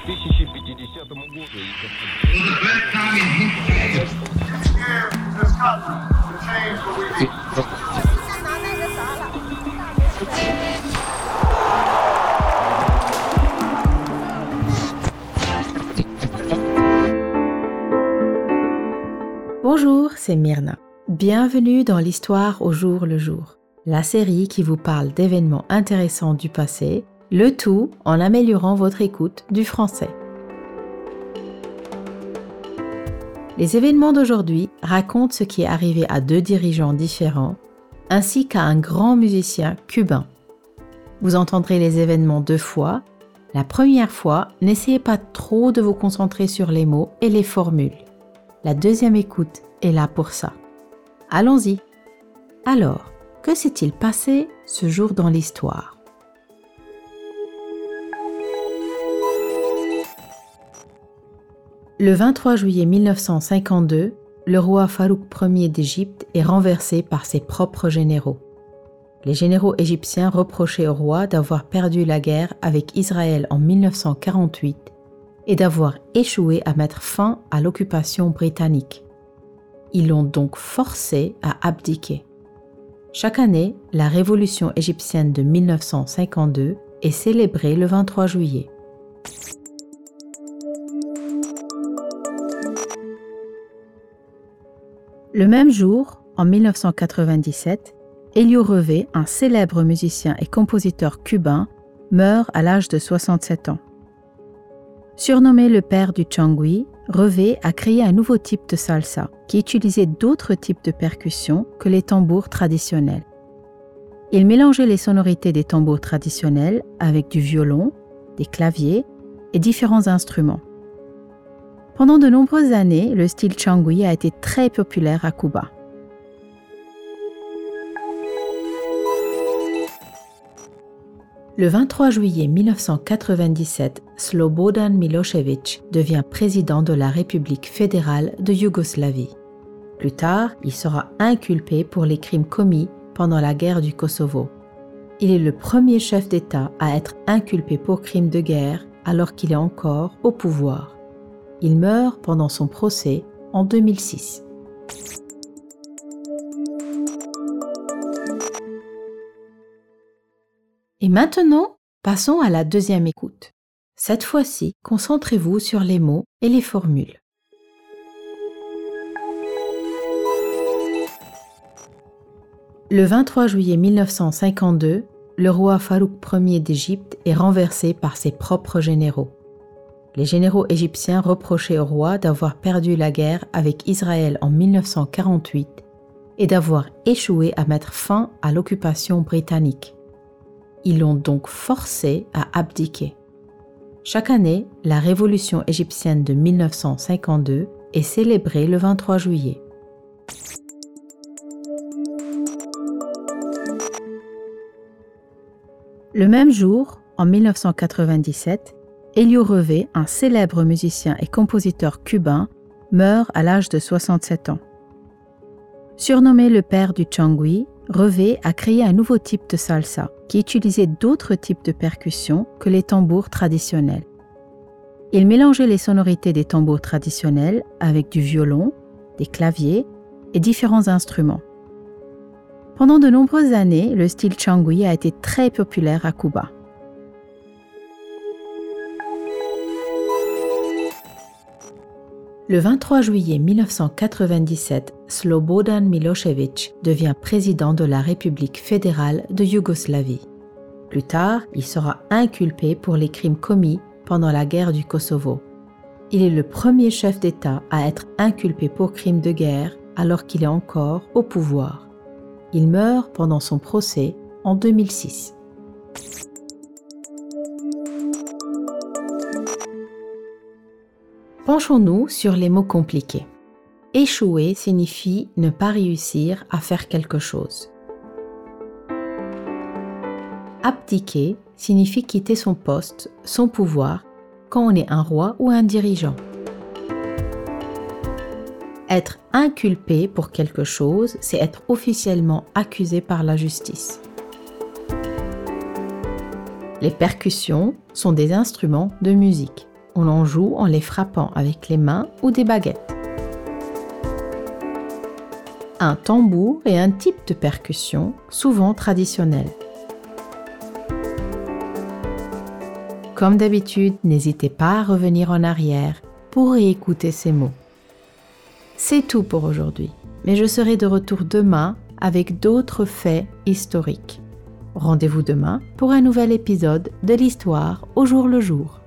1050 году. Bonjour, c'est Myrna. Bienvenue dans l'histoire au jour le jour, la série qui vous parle d'événements intéressants du passé, le tout en améliorant votre écoute du français. Les événements d'aujourd'hui racontent ce qui est arrivé à deux dirigeants différents, ainsi qu'à un grand musicien cubain. Vous entendrez les événements deux fois. La première fois, n'essayez pas trop de vous concentrer sur les mots et les formules. La deuxième écoute est là pour ça. Allons-y. Alors, que s'est-il passé ce jour dans l'histoire? Le 23 juillet 1952, le roi Farouk Ier d'Égypte est renversé par ses propres généraux. Les généraux égyptiens reprochaient au roi d'avoir perdu la guerre avec Israël en 1948 et d'avoir échoué à mettre fin à l'occupation britannique. Ils l'ont donc forcé à abdiquer. Chaque année, la révolution égyptienne de 1952 est célébrée le 23 juillet. Le même jour, en 1997, Elio Revé, un célèbre musicien et compositeur cubain, meurt à l'âge de 67 ans. Surnommé le père du changui, Revé a créé un nouveau type de salsa qui utilisait d'autres types de percussions que les tambours traditionnels. Il mélangeait les sonorités des tambours traditionnels avec du violon, des claviers et différents instruments. Pendant de nombreuses années, le style changui a été très populaire à Cuba. Le 23 juillet 1997, Slobodan Milosevic devient président de la République fédérale de Yougoslavie. Plus tard, il sera inculpé pour les crimes commis pendant la guerre du Kosovo. Il est le premier chef d'État à être inculpé pour crimes de guerre alors qu'il est encore au pouvoir. Il meurt pendant son procès en 2006. Et maintenant, passons à la deuxième écoute. Cette fois-ci, concentrez-vous sur les mots et les formules. Le 23 juillet 1952, le roi Farouk Ier d'Égypte est renversé par ses propres généraux. Les généraux égyptiens reprochaient au roi d'avoir perdu la guerre avec Israël en 1948 et d'avoir échoué à mettre fin à l'occupation britannique. Ils l'ont donc forcé à abdiquer. Chaque année, la révolution égyptienne de 1952 est célébrée le 23 juillet. Le même jour, en 1997, Elio Revé, un célèbre musicien et compositeur cubain, meurt à l'âge de 67 ans. Surnommé le père du changui, Revé a créé un nouveau type de salsa qui utilisait d'autres types de percussions que les tambours traditionnels. Il mélangeait les sonorités des tambours traditionnels avec du violon, des claviers et différents instruments. Pendant de nombreuses années, le style changui a été très populaire à Cuba. Le 23 juillet 1997, Slobodan Milosevic devient président de la République fédérale de Yougoslavie. Plus tard, il sera inculpé pour les crimes commis pendant la guerre du Kosovo. Il est le premier chef d'État à être inculpé pour crimes de guerre alors qu'il est encore au pouvoir. Il meurt pendant son procès en 2006. Penchons-nous sur les mots compliqués. Échouer signifie ne pas réussir à faire quelque chose. Abdiquer signifie quitter son poste, son pouvoir, quand on est un roi ou un dirigeant. Être inculpé pour quelque chose, c'est être officiellement accusé par la justice. Les percussions sont des instruments de musique. On en joue en les frappant avec les mains ou des baguettes. Un tambour est un type de percussion souvent traditionnel. Comme d'habitude, n'hésitez pas à revenir en arrière pour réécouter ces mots. C'est tout pour aujourd'hui, mais je serai de retour demain avec d'autres faits historiques. Rendez-vous demain pour un nouvel épisode de l'histoire au jour le jour.